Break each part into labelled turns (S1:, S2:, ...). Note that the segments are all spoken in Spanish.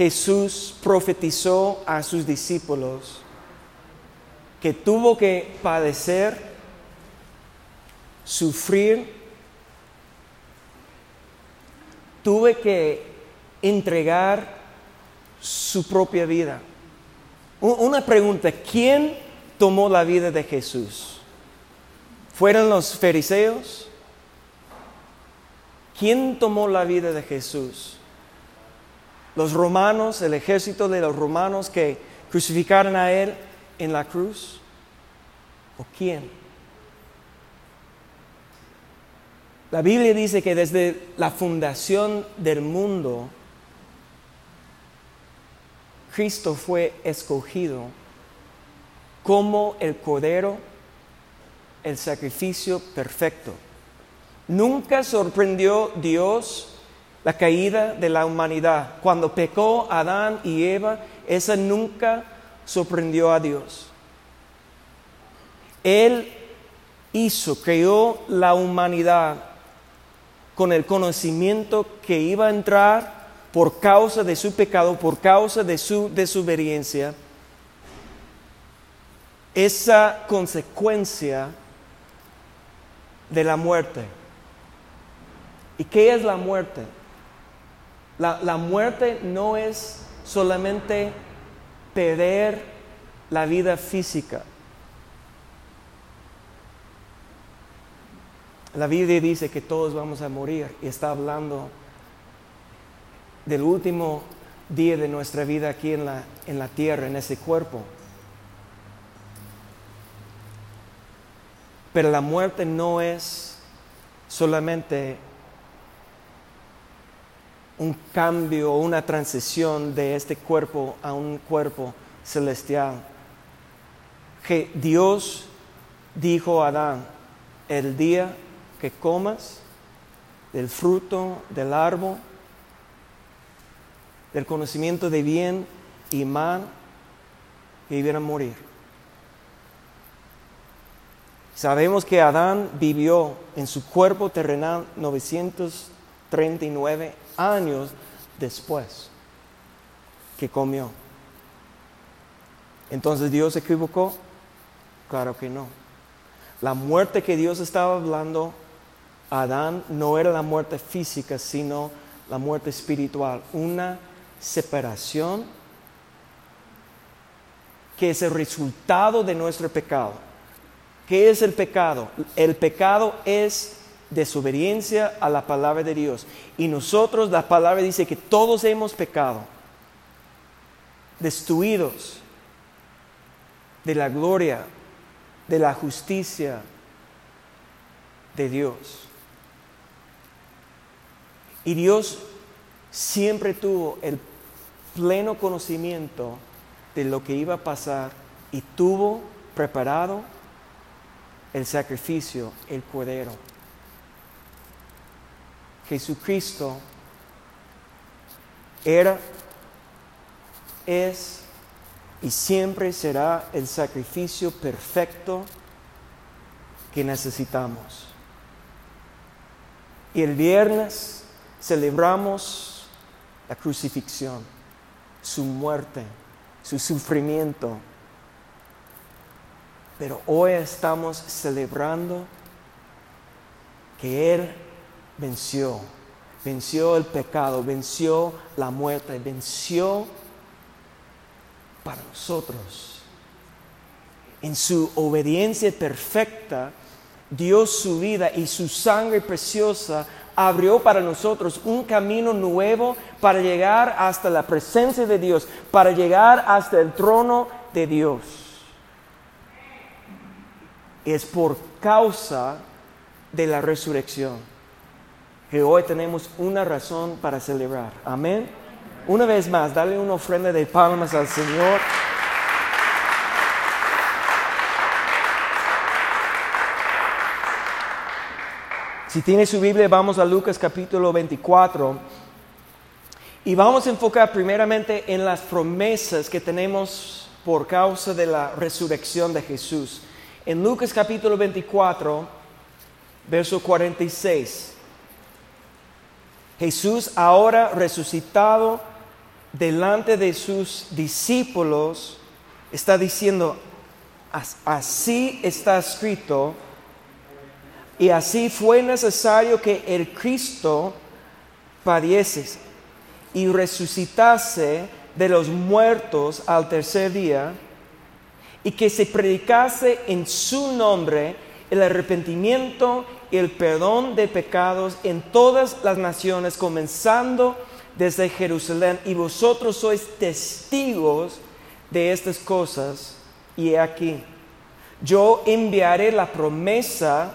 S1: Jesús profetizó a sus discípulos que tuvo que padecer, sufrir, tuve que entregar su propia vida. Una pregunta, ¿quién tomó la vida de Jesús? ¿Fueron los fariseos? ¿Quién tomó la vida de Jesús? ¿Los romanos, el ejército de los romanos que crucificaron a él en la cruz? ¿O quién? La Biblia dice que desde la fundación del mundo, Cristo fue escogido como el Cordero, el sacrificio perfecto. Nunca sorprendió Dios la caída de la humanidad. Cuando pecó Adán y Eva, esa nunca sorprendió a Dios. Él hizo, creó la humanidad con el conocimiento que iba a entrar por causa de su pecado, por causa de su desobediencia, esa consecuencia de la muerte. ¿Y qué es la muerte? La, muerte no es solamente perder la vida física. La Biblia dice que todos vamos a morir y está hablando del último día de nuestra vida aquí en la, en la tierra, en ese cuerpo. Pero la muerte no es solamente un cambio una transición de este cuerpo a un cuerpo celestial. Que Dios dijo a Adán, el día que comas del fruto del árbol, del conocimiento de bien y mal, que a morir. Sabemos que Adán vivió en su cuerpo terrenal 939 años después que comió. Entonces Dios se equivocó. Claro que no. La muerte que Dios estaba hablando Adán no era la muerte física, sino la muerte espiritual, una separación que es el resultado de nuestro pecado. ¿Qué es el pecado? El pecado es desobediencia a la palabra de Dios. Y nosotros, la palabra dice que todos hemos pecado, destruidos de la gloria, de la justicia de Dios. Y Dios siempre tuvo el pleno conocimiento de lo que iba a pasar y tuvo preparado el sacrificio, el cordero. Jesucristo era, es y siempre será el sacrificio perfecto que necesitamos. Y el viernes celebramos la crucifixión, su muerte, su sufrimiento. Pero hoy estamos celebrando que Él venció, venció el pecado, venció la muerte, venció para nosotros. En su obediencia perfecta, dio su vida y su sangre preciosa abrió para nosotros un camino nuevo para llegar hasta la presencia de Dios, para llegar hasta el trono de Dios. Es por causa de la resurrección que hoy tenemos una razón para celebrar. Amén. Una vez más, dale una ofrenda de palmas al Señor. Si tiene su Biblia, vamos a Lucas capítulo 24 y vamos a enfocar primeramente en las promesas que tenemos por causa de la resurrección de Jesús. En Lucas capítulo 24, verso 46, Jesús ahora resucitado delante de sus discípulos, está diciendo, así está escrito, y así fue necesario que el Cristo padeciese y resucitase de los muertos al tercer día, y que se predicase en su nombre el arrepentimiento el perdón de pecados en todas las naciones, comenzando desde Jerusalén. Y vosotros sois testigos de estas cosas. Y he aquí, yo enviaré la promesa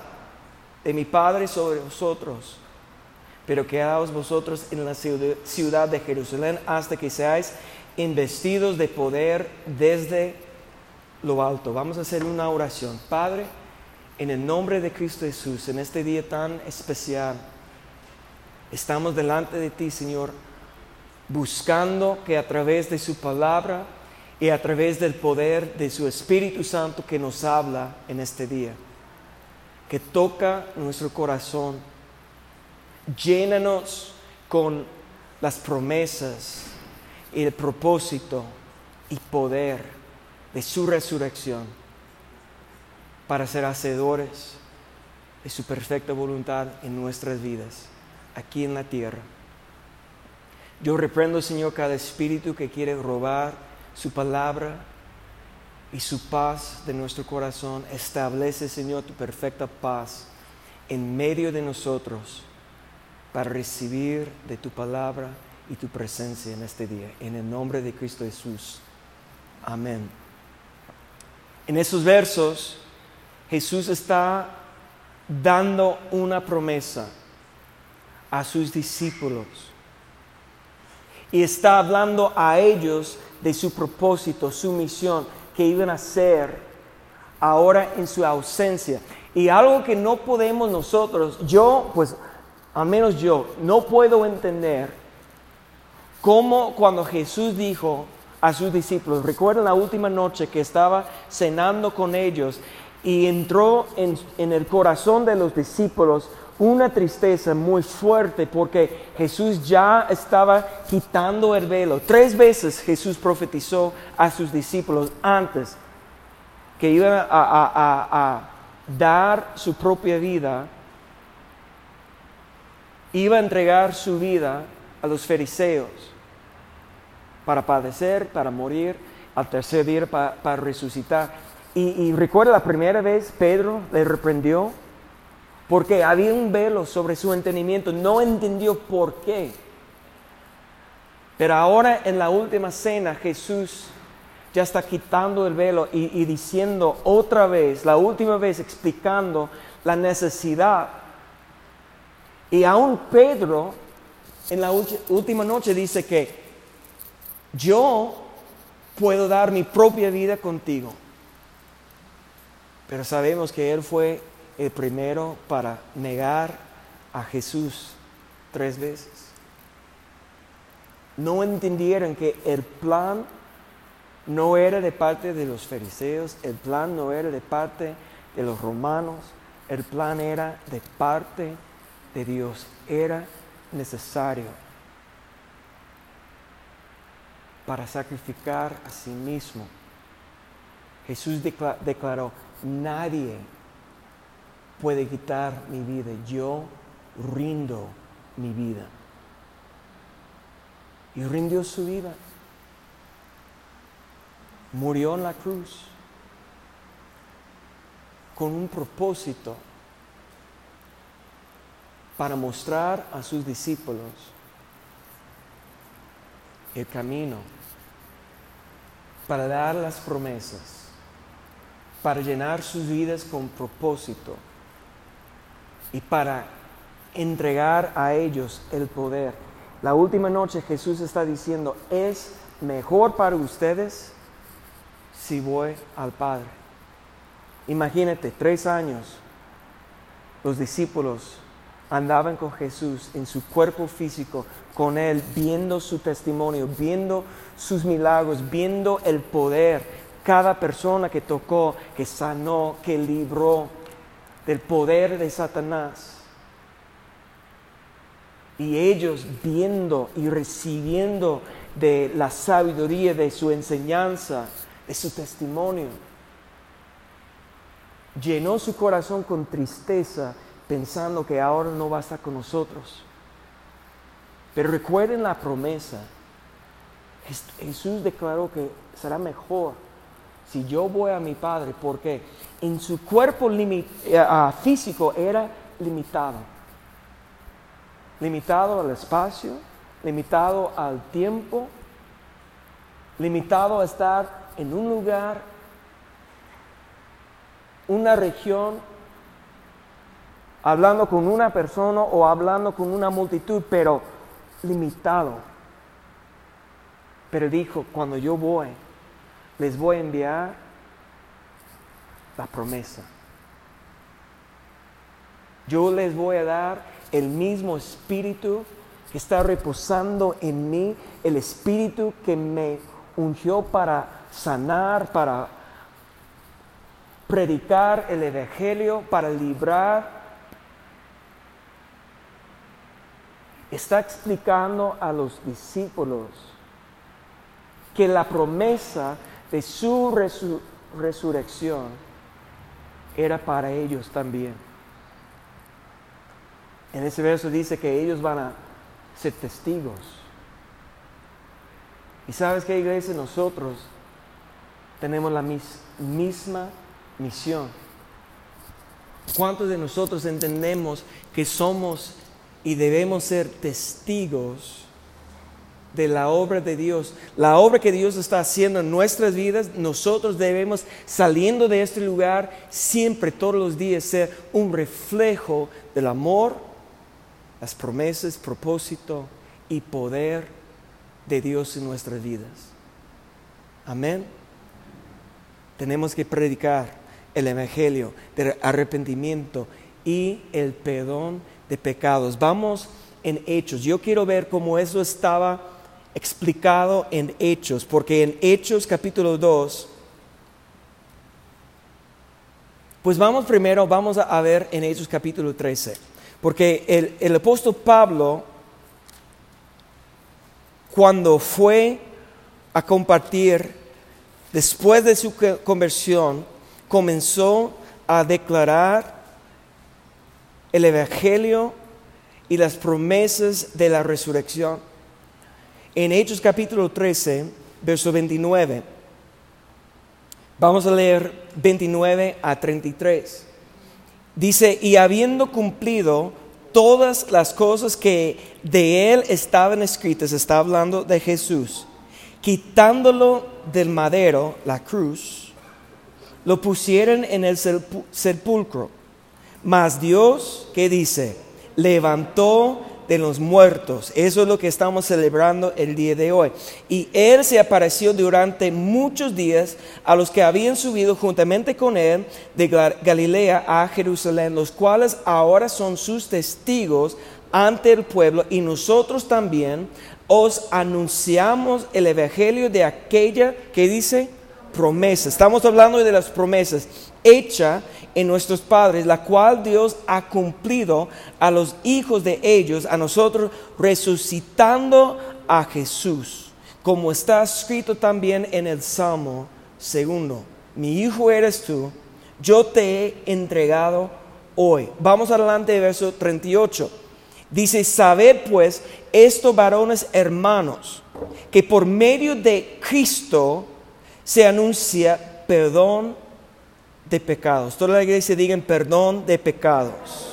S1: de mi Padre sobre vosotros. Pero quedaos vosotros en la ciudad de Jerusalén hasta que seáis investidos de poder desde lo alto. Vamos a hacer una oración. Padre, en el nombre de Cristo Jesús, en este día tan especial, estamos delante de ti, Señor, buscando que a través de su palabra y a través del poder de su Espíritu Santo que nos habla en este día, que toca nuestro corazón, llénanos con las promesas y el propósito y poder de su resurrección para ser hacedores de su perfecta voluntad en nuestras vidas, aquí en la tierra. Yo reprendo, Señor, cada espíritu que quiere robar su palabra y su paz de nuestro corazón. Establece, Señor, tu perfecta paz en medio de nosotros para recibir de tu palabra y tu presencia en este día. En el nombre de Cristo Jesús. Amén. En esos versos, Jesús está dando una promesa a sus discípulos y está hablando a ellos de su propósito, su misión, que iban a hacer ahora en su ausencia. Y algo que no podemos nosotros, yo, pues, al menos yo, no puedo entender cómo cuando Jesús dijo a sus discípulos, recuerdan la última noche que estaba cenando con ellos y entró en, en el corazón de los discípulos una tristeza muy fuerte porque Jesús ya estaba quitando el velo. Tres veces Jesús profetizó a sus discípulos antes que iba a, dar su propia vida, iba a entregar su vida a los fariseos para padecer, para morir, al tercer día para, resucitar. Y, y recuerda la primera vez Pedro le reprendió porque había un velo sobre su entendimiento, no entendió por qué. Pero ahora en la última cena Jesús ya está quitando el velo y, diciendo otra vez, la última vez explicando la necesidad. Y aún Pedro en la última noche dice que yo puedo dar mi propia vida contigo. Pero sabemos que Él fue el primero para negar a Jesús tres veces. No entendieron que el plan no era de parte de los fariseos, el plan no era de parte de los romanos, el plan era de parte de Dios, era necesario para sacrificar a sí mismo. Jesús declaró, nadie puede quitar mi vida. Yo rindo mi vida. Y rindió su vida. Murió en la cruz con un propósito para mostrar a sus discípulos el camino, para dar las promesas, para llenar sus vidas con propósito y para entregar a ellos el poder. La última noche Jesús está diciendo, es mejor para ustedes si voy al Padre. Imagínate, tres años los discípulos andaban con Jesús en su cuerpo físico, con Él, viendo su testimonio, viendo sus milagros, viendo el poder, cada persona que tocó, que sanó, que libró del poder de Satanás. Y ellos viendo y recibiendo de la sabiduría, de su enseñanza, de su testimonio. Llenó su corazón con tristeza pensando que ahora no va a estar con nosotros. Pero recuerden la promesa. Jesús declaró que será mejor si yo voy a mi Padre, porque en su cuerpo eh, ah, físico era limitado. Limitado al espacio, limitado al tiempo, limitado a estar en un lugar, una región, hablando con una persona o hablando con una multitud, pero limitado. Pero dijo, cuando yo voy, les voy a enviar la promesa. Yo les voy a dar el mismo espíritu que está reposando en mí, el espíritu que me ungió para sanar, para predicar el Evangelio, para librar. Está explicando a los discípulos que la promesa de su resurrección era para ellos también. En ese verso dice que ellos van a ser testigos. Y sabes que iglesia, nosotros tenemos la misma misión. ¿Cuántos de nosotros entendemos que somos y debemos ser testigos de la obra de Dios, la obra que Dios está haciendo en nuestras vidas, nosotros debemos, saliendo de este lugar, siempre, todos los días, ser un reflejo del amor, las promesas, propósito y poder de Dios en nuestras vidas. Amén. Tenemos que predicar el Evangelio del arrepentimiento y el perdón de pecados. Vamos en Hechos. Yo quiero ver cómo eso estaba explicado en Hechos, porque en Hechos capítulo 2, pues vamos primero, vamos a ver en Hechos capítulo 13, porque el, el apóstol Pablo, cuando fue a compartir, después de su conversión, comenzó a declarar el Evangelio y las promesas de la resurrección en Hechos capítulo 13, verso 29. Vamos a leer 29 a 33. Dice, y habiendo cumplido todas las cosas que de él estaban escritas, está hablando de Jesús, quitándolo del madero, la cruz, lo pusieron en el sepulcro. Mas Dios, ¿qué dice? Levantó de los muertos. Eso es lo que estamos celebrando el día de hoy. Y Él se apareció durante muchos días a los que habían subido juntamente con Él de Galilea a Jerusalén, los cuales ahora son sus testigos ante el pueblo y nosotros también os anunciamos el evangelio de aquella que dice promesa. Estamos hablando de las promesas hecha en nuestros padres, la cual Dios ha cumplido a los hijos de ellos, a nosotros, resucitando a Jesús, como está escrito también en el Salmo segundo. Mi hijo eres tú, yo te he entregado hoy. Vamos adelante, verso 38. Dice, sabed pues, estos varones hermanos, que por medio de Cristo se anuncia perdón de pecados. Toda la iglesia diga perdón de pecados.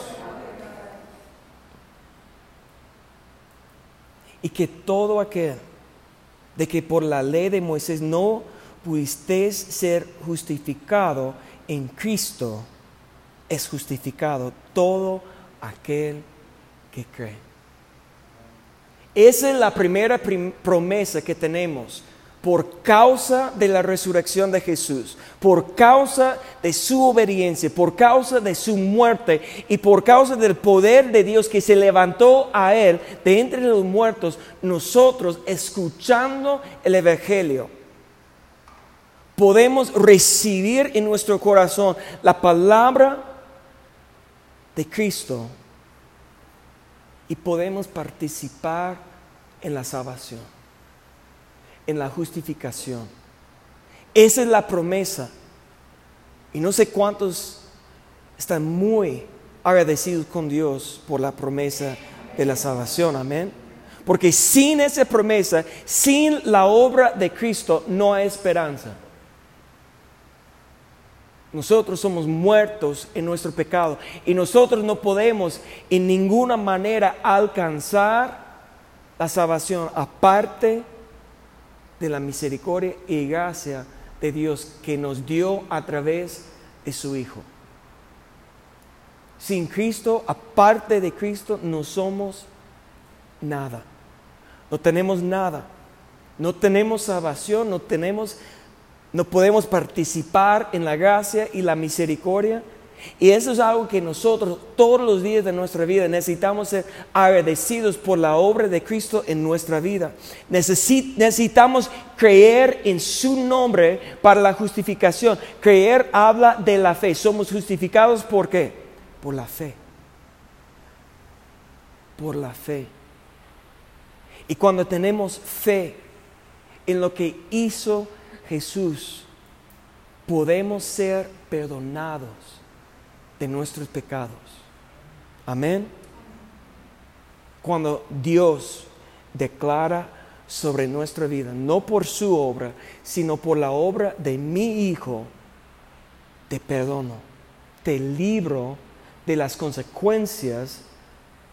S1: Y que todo aquel de que por la ley de Moisés no pudisteis ser justificado en Cristo, es justificado todo aquel que cree. Esa es la primera promesa que tenemos por causa de la resurrección de Jesús, por causa de su obediencia, por causa de su muerte y por causa del poder de Dios que se levantó a Él de entre los muertos, nosotros escuchando el Evangelio, podemos recibir en nuestro corazón la palabra de Cristo y podemos participar en la salvación. En la justificación. Esa es la promesa. Y no sé cuántos están muy agradecidos con Dios por la promesa de la salvación. Amén. Porque sin esa promesa, sin la obra de Cristo, no hay esperanza. Nosotros somos muertos en nuestro pecado y nosotros no podemos en ninguna manera alcanzar la salvación aparte de la misericordia y gracia de Dios que nos dio a través de su Hijo. Sin Cristo, aparte de Cristo, no somos nada. No tenemos nada. No tenemos salvación, no tenemos no podemos participar en la gracia y la misericordia. Y eso es algo que nosotros todos los días de nuestra vida necesitamos ser agradecidos por la obra de Cristo en nuestra vida. necesitamos creer en su nombre para la justificación. Creer habla de la fe. Somos justificados por qué? Por la fe. Por la fe. Y cuando tenemos fe en lo que hizo Jesús, podemos ser perdonados de nuestros pecados. Amén. Cuando Dios declara sobre nuestra vida, no por su obra, sino por la obra de mi Hijo, te perdono, te libro de las consecuencias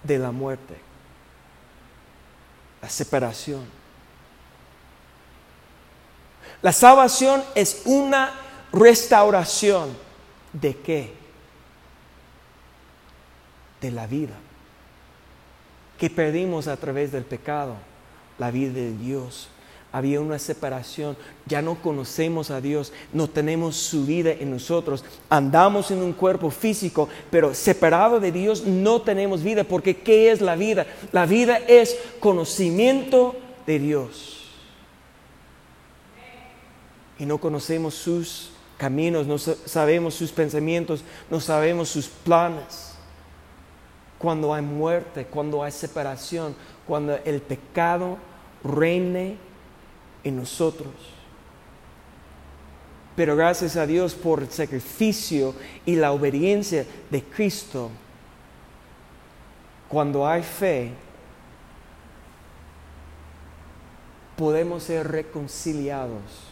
S1: de la muerte, la separación la salvación es una restauración de qué? De la vida que perdimos a través del pecado, la vida de Dios. Había una separación, ya no conocemos a Dios, no tenemos su vida en nosotros, andamos en un cuerpo físico, pero separado de Dios no tenemos vida, porque ¿qué es la vida? La vida es conocimiento de Dios y no conocemos sus caminos, no sabemos sus pensamientos, no sabemos sus planes. Cuando hay muerte, cuando hay separación, cuando el pecado reine en nosotros. Pero gracias a Dios por el sacrificio y la obediencia de Cristo, cuando hay fe, podemos ser reconciliados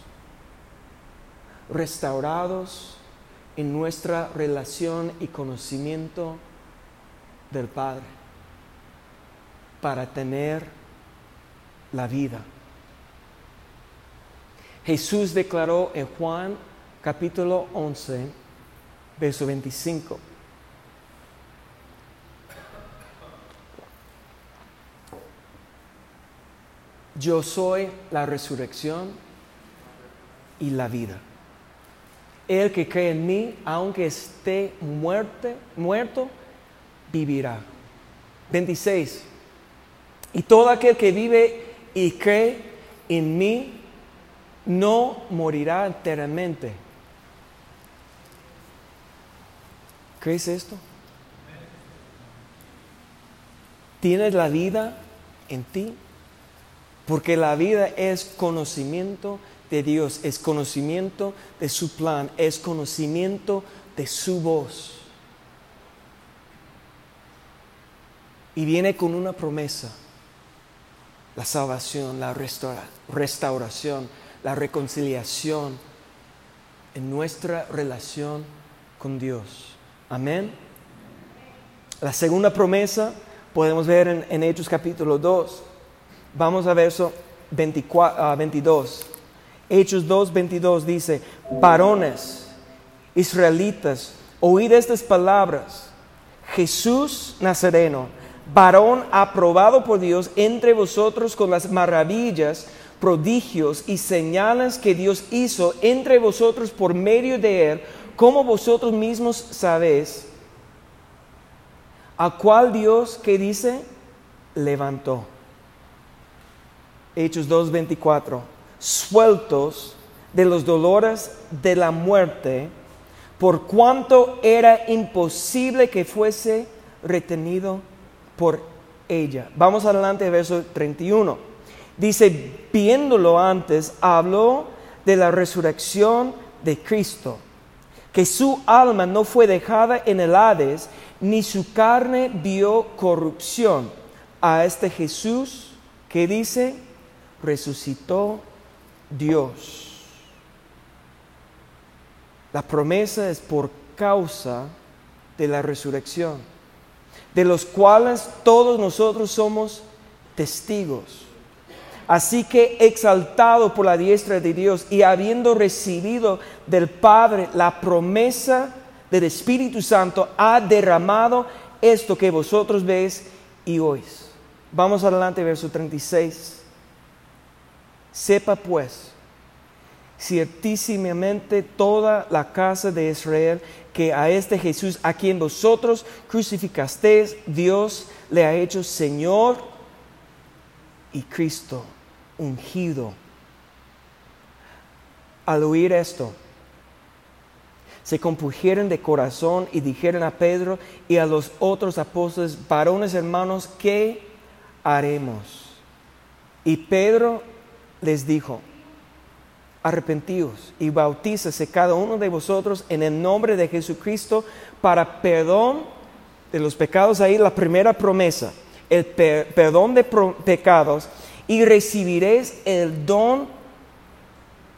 S1: restaurados en nuestra relación y conocimiento del Padre para tener la vida. Jesús declaró en Juan capítulo 11, verso 25. Yo soy la resurrección y la vida. El que cree en mí, aunque esté muerte, muerto, vivirá. 26. Y todo aquel que vive y cree en mí, no morirá enteramente. ¿Crees esto? ¿Tienes la vida en ti? Porque la vida es conocimiento de Dios, es conocimiento de su plan, es conocimiento de su voz. Y viene con una promesa, la salvación, la restauración, la reconciliación en nuestra relación con Dios. Amén. La segunda promesa podemos ver en, Hechos capítulo 2. Vamos a verso 24, 22. Hechos 2.22 dice, varones israelitas, oíd estas palabras. Jesús Nazareno, varón aprobado por Dios entre vosotros con las maravillas, prodigios y señales que Dios hizo entre vosotros por medio de él, como vosotros mismos sabéis, a cual Dios que dice levantó. Hechos 2.24 sueltos de los dolores de la muerte, por cuanto era imposible que fuese retenido por ella. Vamos adelante, verso 31. Dice, viéndolo antes, habló de la resurrección de Cristo, que su alma no fue dejada en el Hades, ni su carne vio corrupción. A este Jesús que dice, resucitó Dios. La promesa es por causa de la resurrección, de los cuales todos nosotros somos testigos. Así que exaltado por la diestra de Dios y habiendo recibido del Padre la promesa del Espíritu Santo, ha derramado esto que vosotros veis y oís. Vamos adelante, verso 36. Sepa pues, ciertísimamente toda la casa de Israel, que a este Jesús, a quien vosotros crucificasteis, Dios le ha hecho Señor y Cristo ungido. Al oír esto, se compugieron de corazón y dijeron a Pedro y a los otros apóstoles, varones hermanos, ¿qué haremos? Y Pedro les dijo, arrepentíos y bautízase cada uno de vosotros en el nombre de Jesucristo para perdón de los pecados. Ahí la primera promesa, el perdón de pecados y recibiréis el don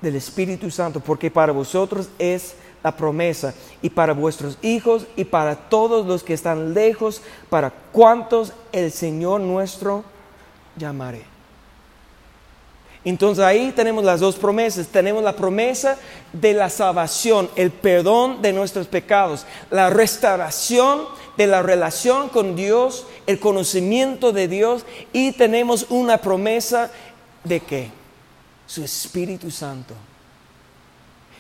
S1: del Espíritu Santo, porque para vosotros es la promesa, y para vuestros hijos, y para todos los que están lejos, para cuantos el Señor nuestro llamaré. Entonces ahí tenemos las dos promesas. Tenemos la promesa de la salvación, el perdón de nuestros pecados, la restauración de la relación con Dios, el conocimiento de Dios y tenemos una promesa de que su Espíritu Santo,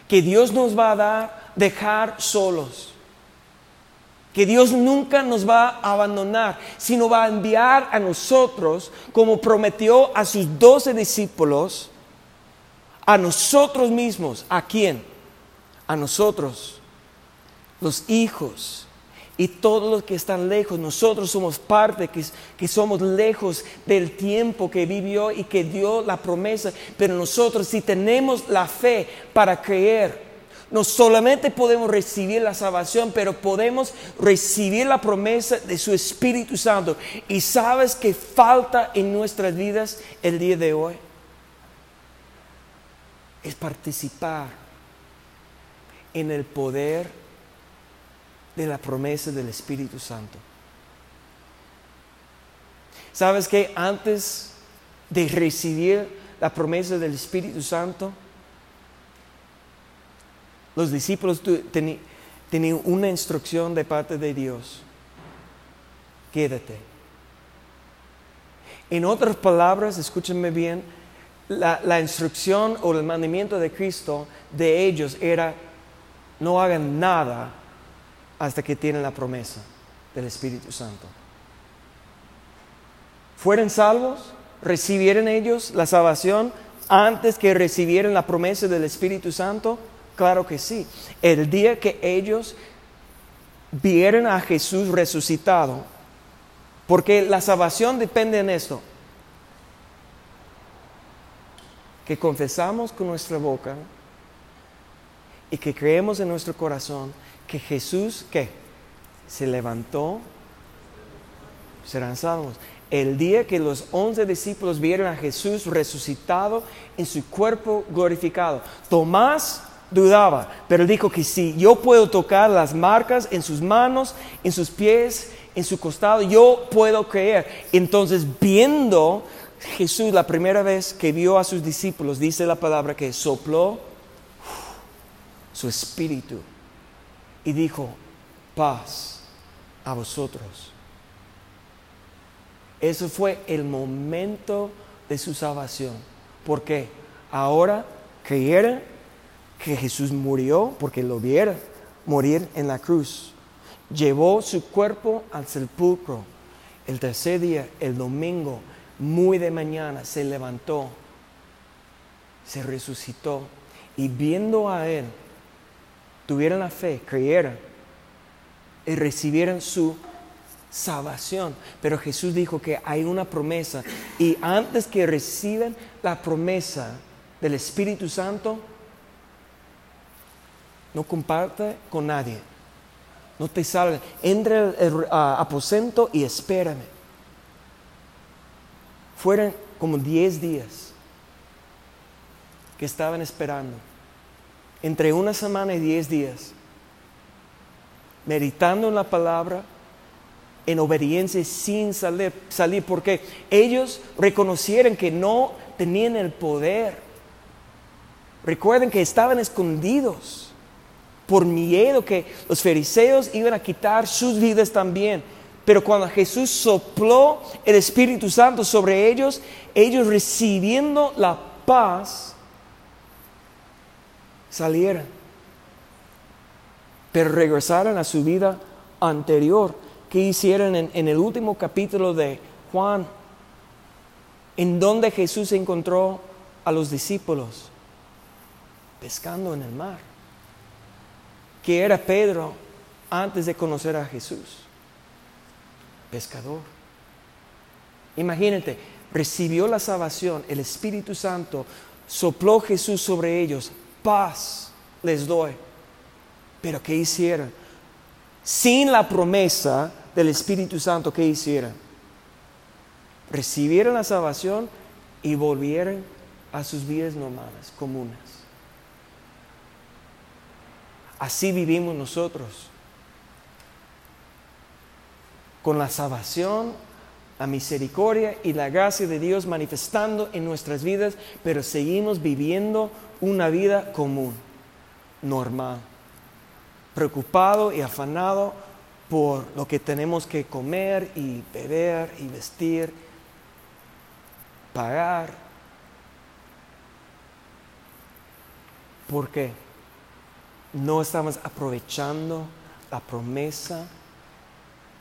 S1: que Dios nos va a dar, dejar solos, que Dios nunca nos va a abandonar, sino va a enviar a nosotros, como prometió a sus doce discípulos, a nosotros mismos. ¿A quién? A nosotros, los hijos y todos los que están lejos, nosotros somos parte, que, que, somos lejos del tiempo que vivió y que dio la promesa, pero nosotros si tenemos la fe para creer, no solamente podemos recibir la salvación, pero podemos recibir la promesa de su Espíritu Santo. Y sabes que falta en nuestras vidas el día de hoy. Es participar en el poder de la promesa del Espíritu Santo. ¿Sabes que antes de recibir la promesa del Espíritu Santo, los discípulos tenían una instrucción de parte de Dios? Quédate. En otras palabras, escúchenme bien, la, la instrucción o el mandamiento de Cristo de ellos era, no hagan nada hasta que tienen la promesa del Espíritu Santo. ¿Fueron salvos? ¿Recibieron ellos la salvación antes que recibieran la promesa del Espíritu Santo? Claro que sí. El día que ellos vieron a Jesús resucitado, porque la salvación depende en esto, que confesamos con nuestra boca y que creemos en nuestro corazón que Jesús, ¿qué? Se levantó, serán salvos. El día que los once discípulos vieron a Jesús resucitado en su cuerpo glorificado, Tomás dudaba, pero dijo que si yo puedo tocar las marcas en sus manos, en sus pies, en su costado, yo puedo creer. Entonces, viendo Jesús la primera vez que vio a sus discípulos, dice la palabra que sopló su espíritu y dijo, paz a vosotros. Eso fue el momento de su salvación. porque Ahora creyeron que Jesús murió porque lo vieron morir en la cruz. Llevó su cuerpo al sepulcro. El tercer día, el domingo, muy de mañana, se levantó, se resucitó y viendo a él, tuvieran la fe, creyeran y recibieran su salvación. Pero Jesús dijo que hay una promesa y antes que reciben la promesa del Espíritu Santo, no comparte con nadie. No te salga. Entra al aposento y espérame. Fueron como 10 días que estaban esperando. Entre una semana y 10 días. Meditando en la palabra, en obediencia sin salir, salir, porque ellos reconocieron que no tenían el poder. Recuerden que estaban escondidos por miedo que los fariseos iban a quitar sus vidas también. Pero cuando Jesús sopló el Espíritu Santo sobre ellos, ellos recibiendo la paz, salieron. Pero regresaron a su vida anterior. que hicieron en, en el último capítulo de Juan? En donde Jesús encontró a los discípulos pescando en el mar que era Pedro antes de conocer a Jesús. Pescador. Imagínate, recibió la salvación, el Espíritu Santo, sopló Jesús sobre ellos, paz les doy. Pero ¿qué hicieron? Sin la promesa del Espíritu Santo, ¿qué hicieron? Recibieron la salvación y volvieron a sus vidas normales, comunes. Así vivimos nosotros. Con la salvación, la misericordia y la gracia de Dios manifestando en nuestras vidas, pero seguimos viviendo una vida común, normal, preocupado y afanado por lo que tenemos que comer y beber y vestir, pagar. ¿Por qué? No estamos aprovechando la promesa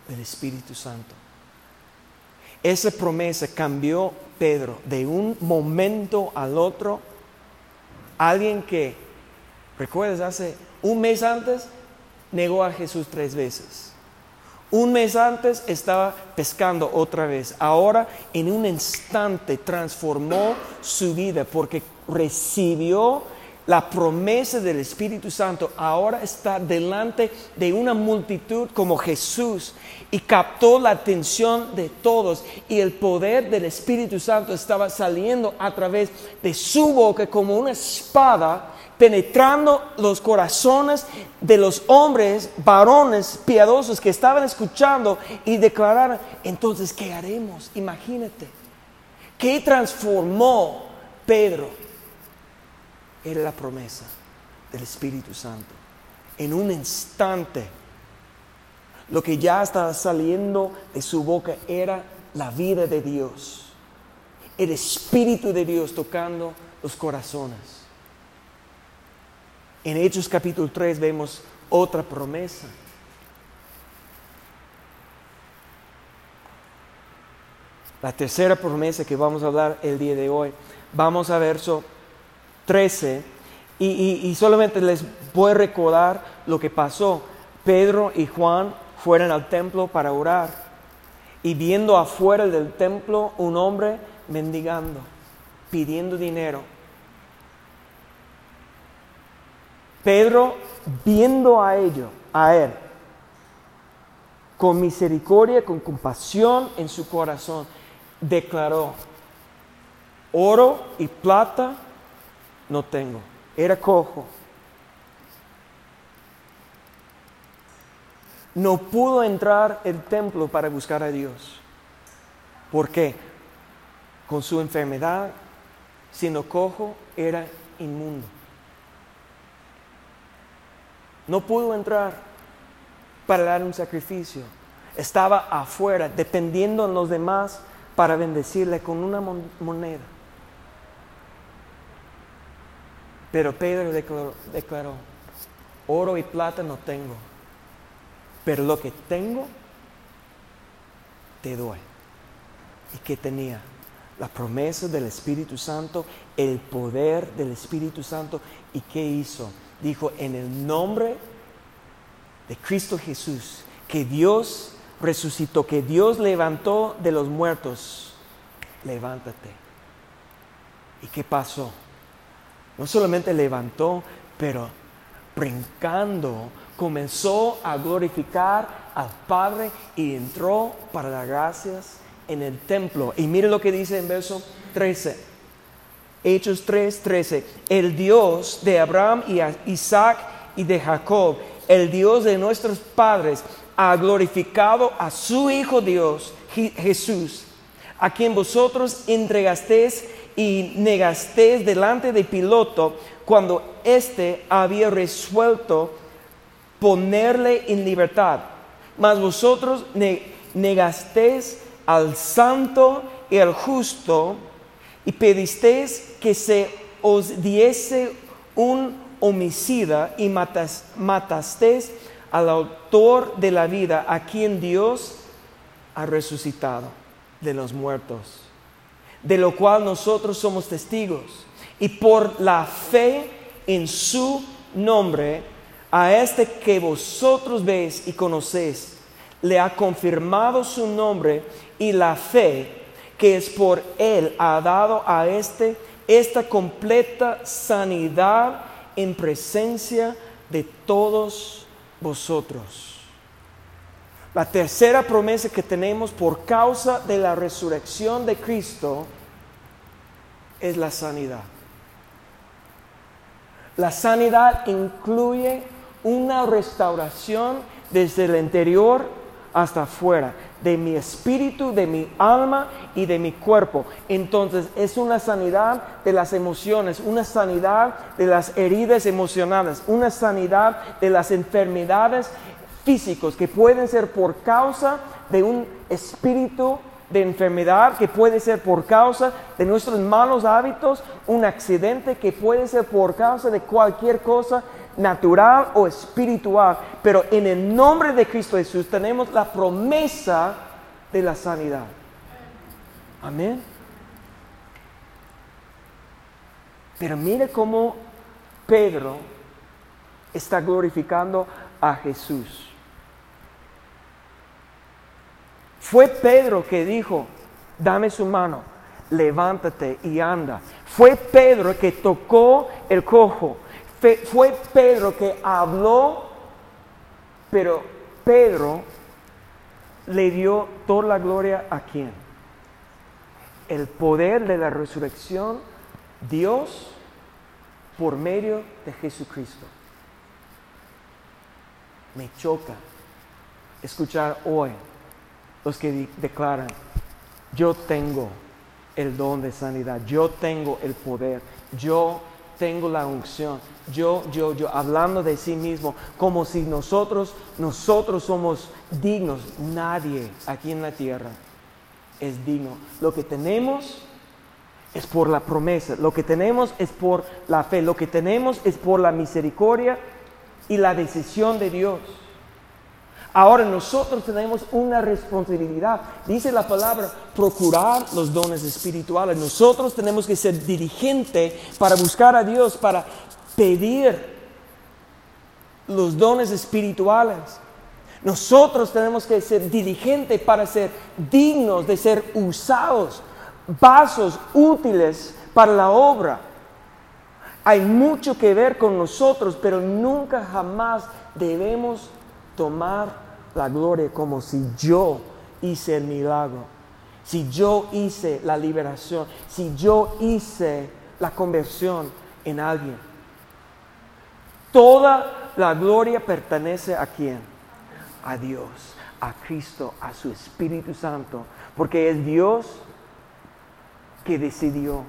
S1: del Espíritu Santo. Esa promesa cambió Pedro de un momento al otro. Alguien que, recuerdas, hace un mes antes negó a Jesús tres veces. Un mes antes estaba pescando otra vez. Ahora en un instante transformó su vida porque recibió la promesa del Espíritu Santo ahora está delante de una multitud como Jesús y captó la atención de todos y el poder del Espíritu Santo estaba saliendo a través de su boca como una espada penetrando los corazones de los hombres, varones piadosos que estaban escuchando y declararon, entonces, ¿qué haremos? Imagínate, ¿qué transformó Pedro? Era la promesa del Espíritu Santo. En un instante, lo que ya estaba saliendo de su boca era la vida de Dios, el Espíritu de Dios tocando los corazones. En Hechos capítulo 3 vemos otra promesa. La tercera promesa que vamos a hablar el día de hoy. Vamos a verso 13, y, solamente les voy a recordar lo que pasó. Pedro y Juan fueron al templo para orar y viendo afuera del templo un hombre mendigando, pidiendo dinero. Pedro, viendo a ello, a él, con misericordia, con compasión en su corazón, declaró, oro y plata no tengo. Era cojo. No pudo entrar el templo para buscar a Dios. ¿Por qué? Con su enfermedad, siendo cojo, era inmundo. No pudo entrar para dar un sacrificio. Estaba afuera, dependiendo de los demás para bendecirle con una moneda. Pero Pedro declaró, oro y plata no tengo, pero lo que tengo, te doy. ¿Y qué tenía? La promesa del Espíritu Santo, el poder del Espíritu Santo. ¿Y qué hizo? Dijo, en el nombre de Cristo Jesús, que Dios resucitó, que Dios levantó de los muertos, levántate. ¿Y qué pasó? No solamente levantó, pero brincando, comenzó a glorificar al Padre y entró para dar gracias en el templo. Y mire lo que dice en verso 13. Hechos 3, 13. El Dios de Abraham y Isaac y de Jacob, el Dios de nuestros padres, ha glorificado a su Hijo Dios, Jesús, a quien vosotros entregasteis y negasteis delante de Piloto cuando éste había resuelto ponerle en libertad. Mas vosotros negasteis al santo y al justo y pedisteis que se os diese un homicida y matasteis al autor de la vida, a quien Dios ha resucitado de los muertos, de lo cual nosotros somos testigos. Y por la fe en su nombre, a este que vosotros veis y conocéis, le ha confirmado su nombre y la fe que es por él ha dado a este esta completa sanidad en presencia de todos vosotros. La tercera promesa que tenemos por causa de la resurrección de Cristo es la sanidad. La sanidad incluye una restauración desde el interior hasta afuera, de mi espíritu, de mi alma y de mi cuerpo. Entonces es una sanidad de las emociones, una sanidad de las heridas emocionales, una sanidad de las enfermedades físicos que pueden ser por causa de un espíritu de enfermedad, que puede ser por causa de nuestros malos hábitos, un accidente que puede ser por causa de cualquier cosa natural o espiritual, pero en el nombre de Cristo Jesús tenemos la promesa de la sanidad. Amén. Pero mire cómo Pedro está glorificando a Jesús. Fue Pedro que dijo, dame su mano, levántate y anda. Fue Pedro que tocó el cojo fue Pedro que habló, pero Pedro le dio toda la gloria a quién? El poder de la resurrección, Dios por medio de Jesucristo. Me choca escuchar hoy los que declaran, yo tengo el don de sanidad, yo tengo el poder, yo tengo la unción. Yo, yo, yo, hablando de sí mismo, como si nosotros, nosotros somos dignos. Nadie aquí en la tierra es digno. Lo que tenemos es por la promesa, lo que tenemos es por la fe, lo que tenemos es por la misericordia y la decisión de Dios. Ahora nosotros tenemos una responsabilidad. Dice la palabra, procurar los dones espirituales. Nosotros tenemos que ser dirigentes para buscar a Dios, para pedir los dones espirituales. Nosotros tenemos que ser diligentes para ser dignos de ser usados, vasos útiles para la obra. Hay mucho que ver con nosotros, pero nunca jamás debemos tomar la gloria como si yo hice el milagro, si yo hice la liberación, si yo hice la conversión en alguien. Toda la gloria pertenece a quién? A Dios, a Cristo, a su Espíritu Santo, porque es Dios que decidió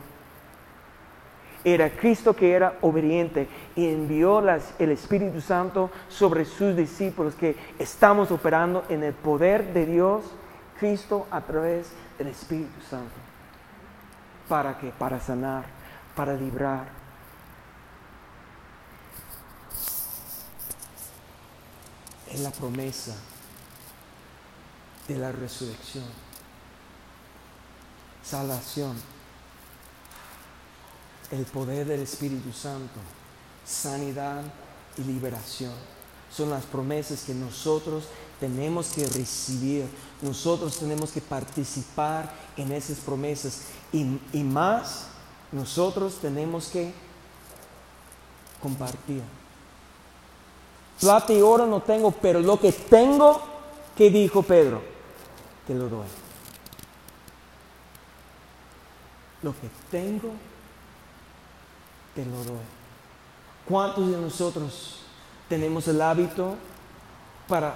S1: era Cristo que era obediente y envió el Espíritu Santo sobre sus discípulos que estamos operando en el poder de Dios, Cristo a través del Espíritu Santo. ¿Para qué? Para sanar, para librar. Es la promesa de la resurrección. Salvación el poder del Espíritu Santo, sanidad y liberación. Son las promesas que nosotros tenemos que recibir, nosotros tenemos que participar en esas promesas y, y más, nosotros tenemos que compartir. Plata y oro no tengo, pero lo que tengo, ¿qué dijo Pedro? Te lo doy. Lo que tengo, lo doy. ¿Cuántos de nosotros tenemos el hábito para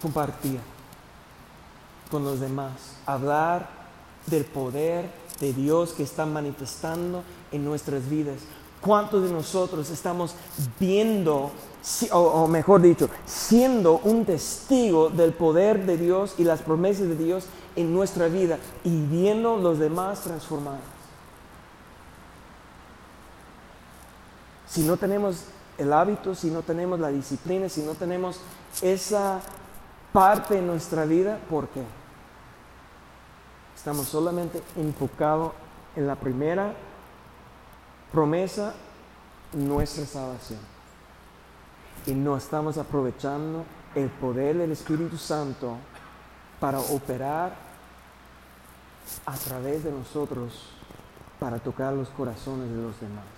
S1: compartir con los demás? Hablar del poder de Dios que está manifestando en nuestras vidas. ¿Cuántos de nosotros estamos viendo, o, mejor dicho, siendo un testigo del poder de Dios y las promesas de Dios en nuestra vida y viendo los demás transformados? Si no tenemos el hábito, si no tenemos la disciplina, si no tenemos esa parte en nuestra vida, ¿por qué? Estamos solamente enfocados en la primera promesa, nuestra salvación. Y no estamos aprovechando el poder del Espíritu Santo para operar a través de nosotros para tocar los corazones de los demás.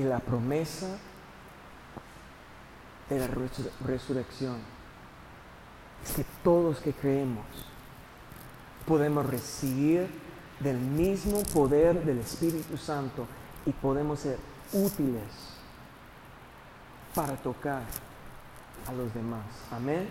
S1: Y la promesa de la resurrección es que todos que creemos podemos recibir del mismo poder del Espíritu Santo y podemos ser útiles para tocar a los demás. Amén.